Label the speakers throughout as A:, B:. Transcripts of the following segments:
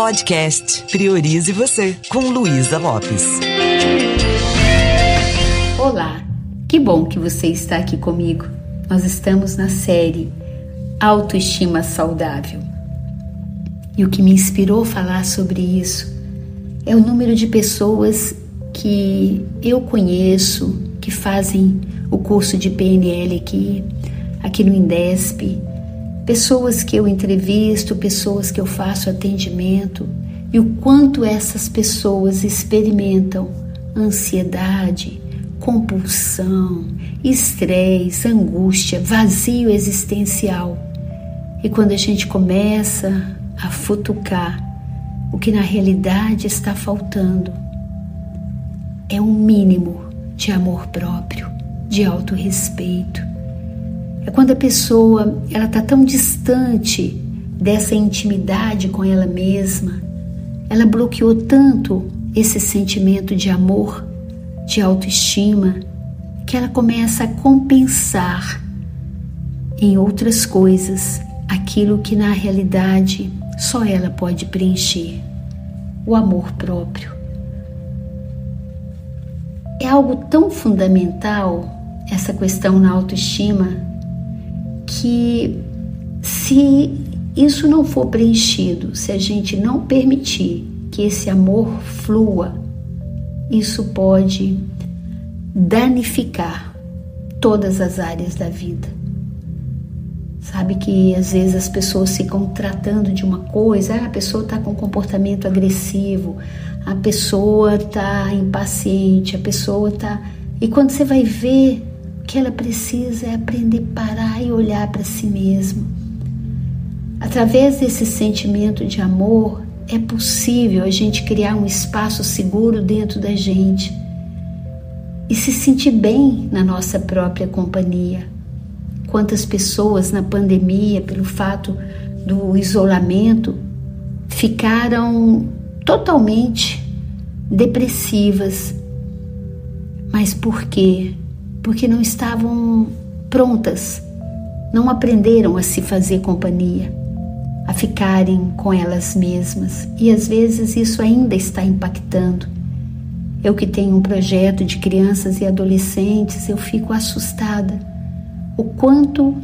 A: Podcast Priorize Você, com Luísa Lopes.
B: Olá, que bom que você está aqui comigo. Nós estamos na série Autoestima Saudável. E o que me inspirou a falar sobre isso é o número de pessoas que eu conheço que fazem o curso de PNL aqui, aqui no Indesp, pessoas que eu entrevisto, pessoas que eu faço atendimento e o quanto essas pessoas experimentam ansiedade, compulsão, estresse, angústia, vazio existencial. E quando a gente começa a futucar o que na realidade está faltando, é um mínimo de amor próprio, de autorrespeito. É quando a pessoa ela está tão distante dessa intimidade com ela mesma, ela bloqueou tanto esse sentimento de amor, de autoestima, que ela começa a compensar em outras coisas aquilo que na realidade só ela pode preencher: o amor próprio. É algo tão fundamental essa questão na autoestima que se isso não for preenchido, se a gente não permitir que esse amor flua, isso pode danificar todas as áreas da vida. Sabe que às vezes as pessoas ficam tratando de uma coisa, ah, a pessoa está com comportamento agressivo, a pessoa está impaciente, a pessoa está. E quando você vai ver, que ela precisa é aprender a parar e olhar para si mesmo. Através desse sentimento de amor, é possível a gente criar um espaço seguro dentro da gente e se sentir bem na nossa própria companhia. Quantas pessoas na pandemia, pelo fato do isolamento, ficaram totalmente depressivas. Mas por quê? Porque não estavam prontas, não aprenderam a se fazer companhia, a ficarem com elas mesmas. E às vezes isso ainda está impactando. Eu que tenho um projeto de crianças e adolescentes, eu fico assustada o quanto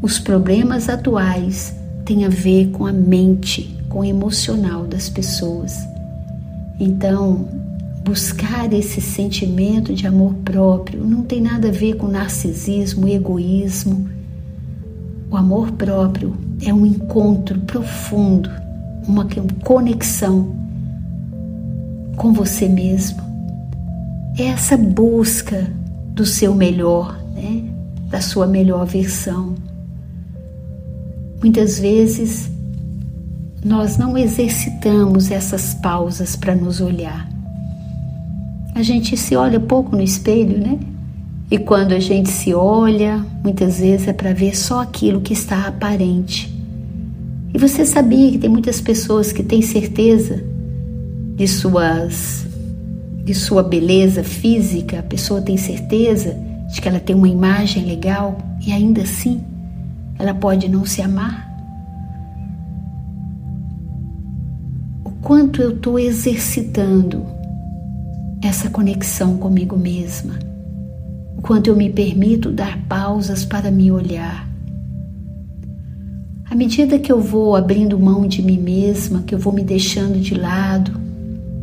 B: os problemas atuais têm a ver com a mente, com o emocional das pessoas. Então, buscar esse sentimento de amor próprio não tem nada a ver com narcisismo, egoísmo. O amor próprio é um encontro profundo, uma conexão com você mesmo. É essa busca do seu melhor, né? da sua melhor versão. Muitas vezes nós não exercitamos essas pausas para nos olhar. A gente se olha pouco no espelho, né? E quando a gente se olha, muitas vezes é para ver só aquilo que está aparente. E você sabia que tem muitas pessoas que têm certeza de suas de sua beleza física, a pessoa tem certeza de que ela tem uma imagem legal e ainda assim ela pode não se amar? O quanto eu estou exercitando essa conexão comigo mesma, o quanto eu me permito dar pausas para me olhar. À medida que eu vou abrindo mão de mim mesma, que eu vou me deixando de lado,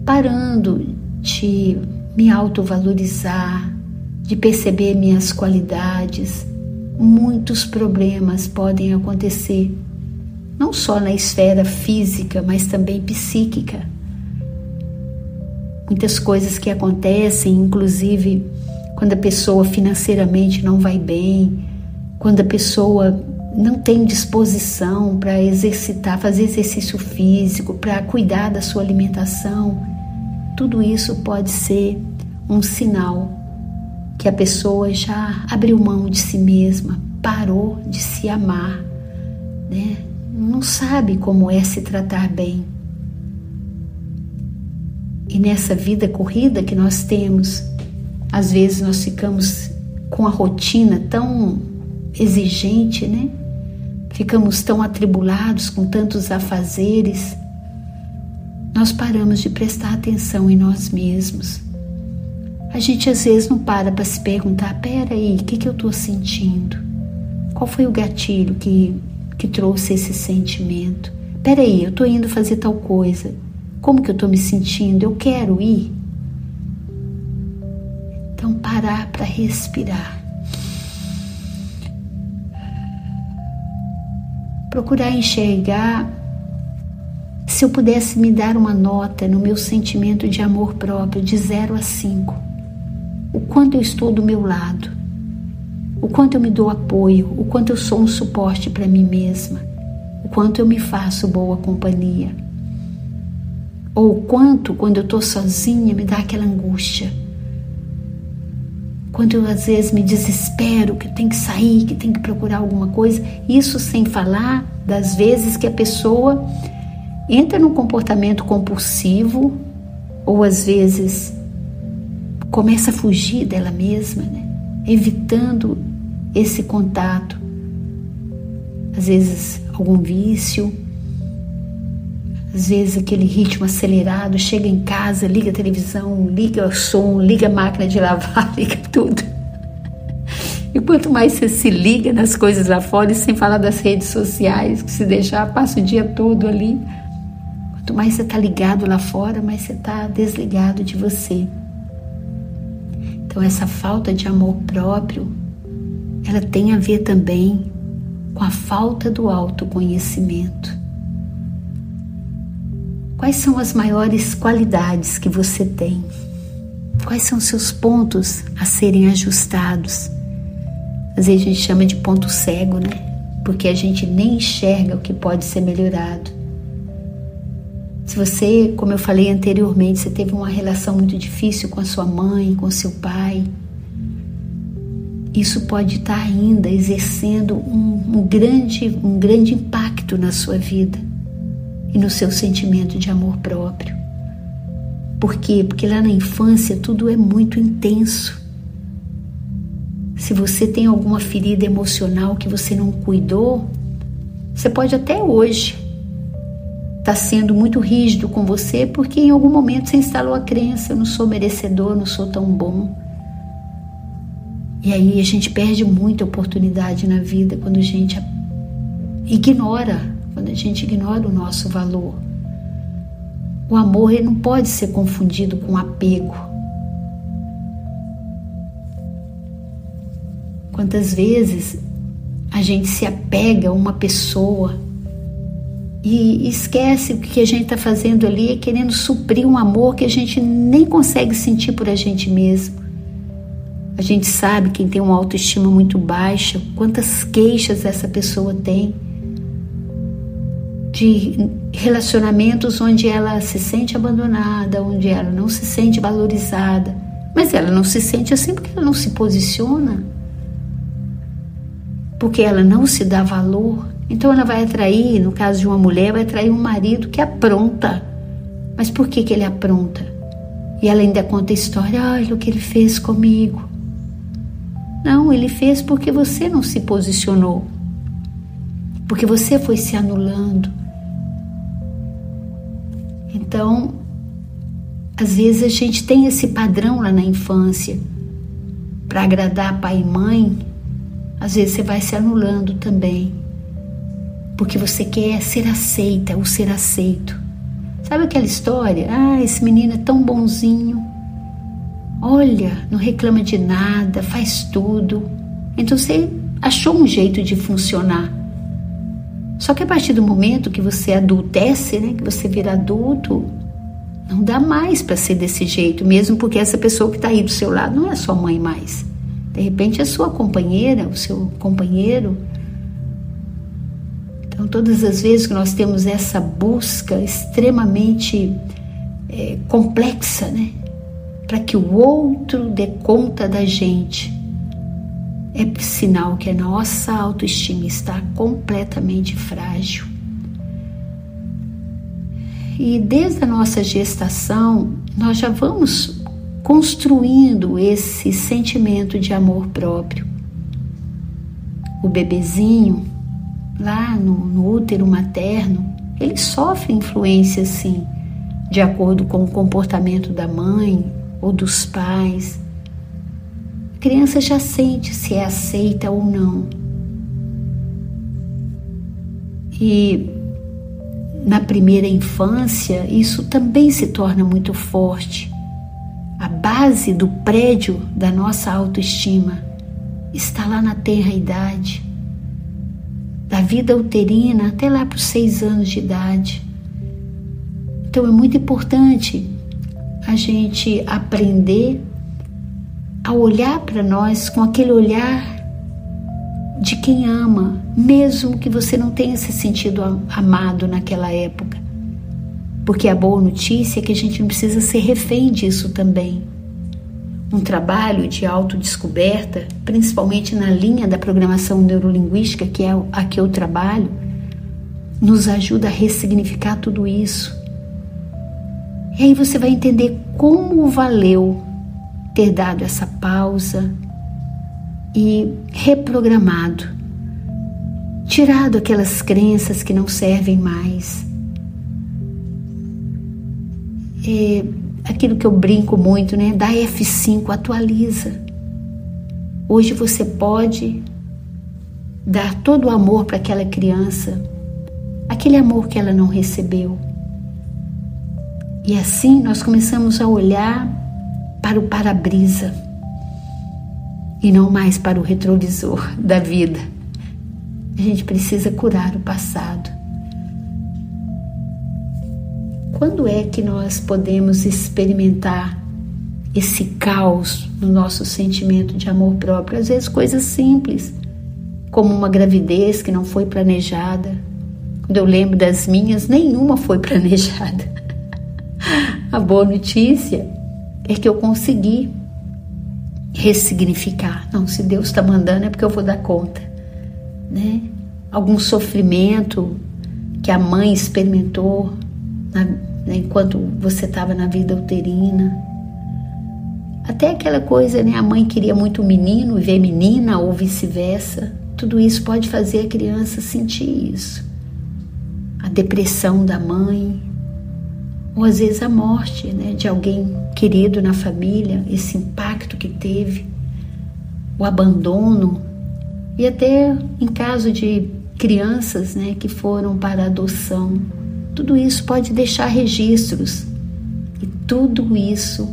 B: parando de me autovalorizar, de perceber minhas qualidades, muitos problemas podem acontecer, não só na esfera física, mas também psíquica. Muitas coisas que acontecem, inclusive quando a pessoa financeiramente não vai bem, quando a pessoa não tem disposição para exercitar, fazer exercício físico, para cuidar da sua alimentação, tudo isso pode ser um sinal que a pessoa já abriu mão de si mesma, parou de se amar, né? não sabe como é se tratar bem. E nessa vida corrida que nós temos, às vezes nós ficamos com a rotina tão exigente, né? Ficamos tão atribulados com tantos afazeres nós paramos de prestar atenção em nós mesmos. A gente às vezes não para para se perguntar: peraí, o que, que eu estou sentindo? Qual foi o gatilho que, que trouxe esse sentimento? Peraí, eu estou indo fazer tal coisa. Como que eu estou me sentindo? Eu quero ir. Então, parar para respirar. Procurar enxergar se eu pudesse me dar uma nota no meu sentimento de amor próprio de 0 a 5, o quanto eu estou do meu lado, o quanto eu me dou apoio, o quanto eu sou um suporte para mim mesma, o quanto eu me faço boa companhia, ou o quanto, quando eu estou sozinha, me dá aquela angústia. Quando eu às vezes me desespero, que tem que sair, que tem que procurar alguma coisa, isso sem falar das vezes que a pessoa entra num comportamento compulsivo ou às vezes começa a fugir dela mesma, né? evitando esse contato. Às vezes algum vício, às vezes aquele ritmo acelerado, chega em casa, liga a televisão, liga o som, liga a máquina de lavar, liga tudo. E quanto mais você se liga nas coisas lá fora, e sem falar das redes sociais, que se deixar, passa o dia todo ali Quanto mais você está ligado lá fora, mais você está desligado de você. Então, essa falta de amor próprio, ela tem a ver também com a falta do autoconhecimento. Quais são as maiores qualidades que você tem? Quais são seus pontos a serem ajustados? Às vezes a gente chama de ponto cego, né? Porque a gente nem enxerga o que pode ser melhorado. Se você, como eu falei anteriormente, você teve uma relação muito difícil com a sua mãe, com seu pai, isso pode estar ainda exercendo um, um, grande, um grande impacto na sua vida e no seu sentimento de amor próprio. Por quê? Porque lá na infância tudo é muito intenso. Se você tem alguma ferida emocional que você não cuidou, você pode até hoje está sendo muito rígido com você porque em algum momento você instalou a crença: eu não sou merecedor, não sou tão bom. E aí a gente perde muita oportunidade na vida quando a gente ignora, quando a gente ignora o nosso valor. O amor ele não pode ser confundido com apego. Quantas vezes a gente se apega a uma pessoa e esquece que o que a gente está fazendo ali querendo suprir um amor que a gente nem consegue sentir por a gente mesmo. A gente sabe quem tem uma autoestima muito baixa, quantas queixas essa pessoa tem de relacionamentos onde ela se sente abandonada, onde ela não se sente valorizada. Mas ela não se sente assim porque ela não se posiciona, porque ela não se dá valor, então ela vai atrair, no caso de uma mulher, vai atrair um marido que apronta. Mas por que, que ele apronta? E ela ainda conta a história, olha o que ele fez comigo. Não, ele fez porque você não se posicionou. Porque você foi se anulando. Então, às vezes a gente tem esse padrão lá na infância para agradar pai e mãe, às vezes você vai se anulando também porque você quer ser aceita ou ser aceito. Sabe aquela história? Ah, esse menino é tão bonzinho. Olha, não reclama de nada, faz tudo. Então você achou um jeito de funcionar. Só que a partir do momento que você adultece, né, que você vira adulto, não dá mais para ser desse jeito, mesmo porque essa pessoa que está aí do seu lado não é sua mãe mais. De repente é sua companheira, o seu companheiro então, todas as vezes que nós temos essa busca extremamente é, complexa, né, para que o outro dê conta da gente, é sinal que a nossa autoestima está completamente frágil. E desde a nossa gestação, nós já vamos construindo esse sentimento de amor próprio. O bebezinho, lá no, no útero materno, ele sofre influência sim. de acordo com o comportamento da mãe ou dos pais. Criança já sente se é aceita ou não. E na primeira infância, isso também se torna muito forte. A base do prédio da nossa autoestima está lá na tenra idade, da vida uterina até lá para os seis anos de idade. Então é muito importante a gente aprender a olhar para nós com aquele olhar de quem ama, mesmo que você não tenha se sentido amado naquela época. Porque a boa notícia é que a gente não precisa ser refém disso também. Um trabalho de autodescoberta, principalmente na linha da programação neurolinguística, que é a que eu trabalho, nos ajuda a ressignificar tudo isso. E aí você vai entender como valeu ter dado essa pausa, e reprogramado, tirado aquelas crenças que não servem mais. É aquilo que eu brinco muito, né? Da F5 atualiza. Hoje você pode dar todo o amor para aquela criança, aquele amor que ela não recebeu. E assim nós começamos a olhar para o para-brisa e não mais para o retrovisor da vida. A gente precisa curar o passado. Quando é que nós podemos experimentar esse caos no nosso sentimento de amor próprio? Às vezes, coisas simples, como uma gravidez que não foi planejada. Quando eu lembro das minhas, nenhuma foi planejada. A boa notícia é que eu consegui ressignificar. Não, se Deus está mandando é porque eu vou dar conta, né? Algum sofrimento que a mãe experimentou na, né, enquanto você estava na vida uterina. Até aquela coisa, né? A mãe queria muito menino e ver menina ou vice-versa. Tudo isso pode fazer a criança sentir isso. A depressão da mãe, ou às vezes a morte né, de alguém querido na família, esse impacto que teve, o abandono, e até em caso de crianças né, que foram para adoção. Tudo isso pode deixar registros e tudo isso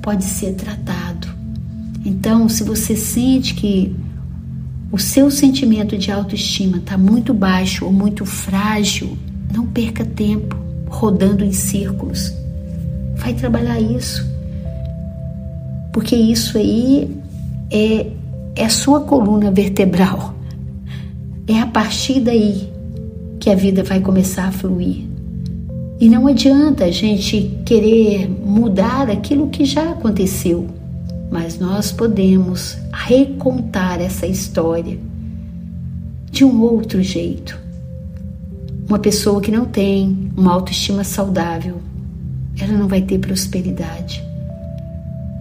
B: pode ser tratado. Então, se você sente que o seu sentimento de autoestima está muito baixo ou muito frágil, não perca tempo rodando em círculos. Vai trabalhar isso. Porque isso aí é, é a sua coluna vertebral. É a partir daí que a vida vai começar a fluir. E não adianta a gente querer mudar aquilo que já aconteceu, mas nós podemos recontar essa história de um outro jeito. Uma pessoa que não tem uma autoestima saudável, ela não vai ter prosperidade.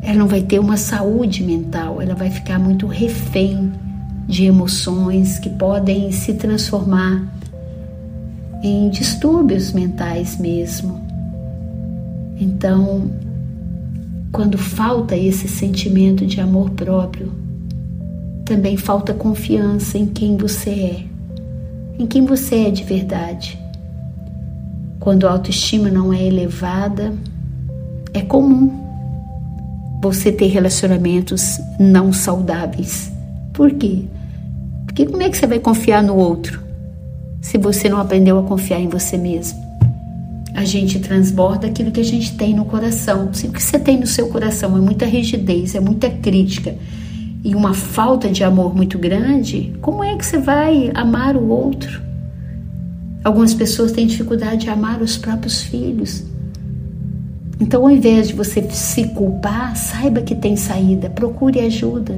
B: Ela não vai ter uma saúde mental, ela vai ficar muito refém de emoções que podem se transformar em distúrbios mentais mesmo. Então, quando falta esse sentimento de amor próprio, também falta confiança em quem você é em quem você é de verdade. Quando a autoestima não é elevada, é comum você ter relacionamentos não saudáveis. Por quê? Porque como é que você vai confiar no outro se você não aprendeu a confiar em você mesmo? A gente transborda aquilo que a gente tem no coração. O que você tem no seu coração é muita rigidez, é muita crítica, e uma falta de amor muito grande, como é que você vai amar o outro? Algumas pessoas têm dificuldade de amar os próprios filhos. Então, ao invés de você se culpar, saiba que tem saída, procure ajuda.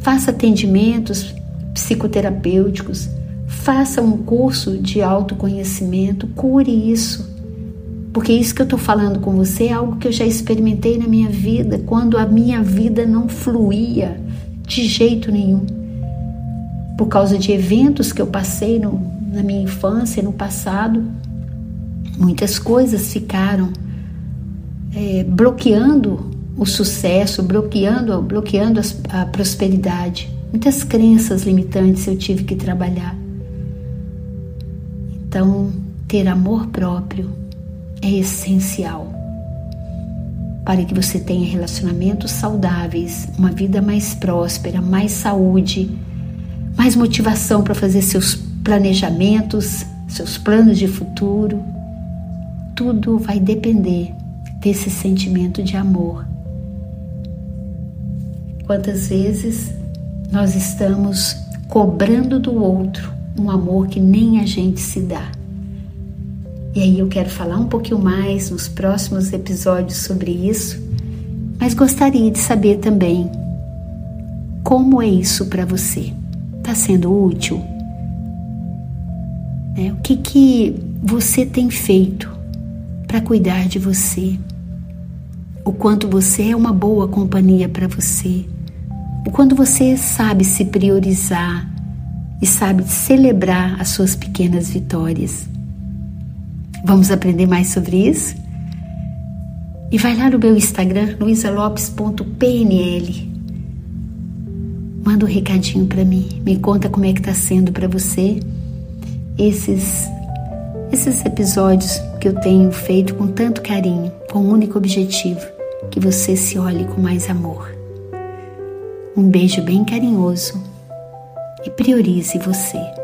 B: Faça atendimentos psicoterapêuticos, faça um curso de autoconhecimento, cure isso. Porque isso que eu estou falando com você é algo que eu já experimentei na minha vida, quando a minha vida não fluía de jeito nenhum. Por causa de eventos que eu passei no, na minha infância, no passado, Muitas coisas ficaram é, bloqueando o sucesso, bloqueando, bloqueando a prosperidade. Muitas crenças limitantes eu tive que trabalhar. Então, ter amor próprio é essencial para que você tenha relacionamentos saudáveis, uma vida mais próspera, mais saúde, mais motivação para fazer seus planejamentos, seus planos de futuro. Tudo vai depender desse sentimento de amor. Quantas vezes nós estamos cobrando do outro um amor que nem a gente se dá? E aí eu quero falar um pouquinho mais nos próximos episódios sobre isso, mas gostaria de saber também como é isso para você. Está sendo útil? É, o que, que você tem feito para cuidar de você? O quanto você é uma boa companhia para você? O quanto você sabe se priorizar e sabe celebrar as suas pequenas vitórias? Vamos aprender mais sobre isso? E vai lá no meu Instagram, luisalopes.pnl. Manda um recadinho para mim, me conta como é que tá sendo para você esses esses episódios que eu tenho feito com tanto carinho, com o um único objetivo que você se olhe com mais amor. Um beijo bem carinhoso e priorize você.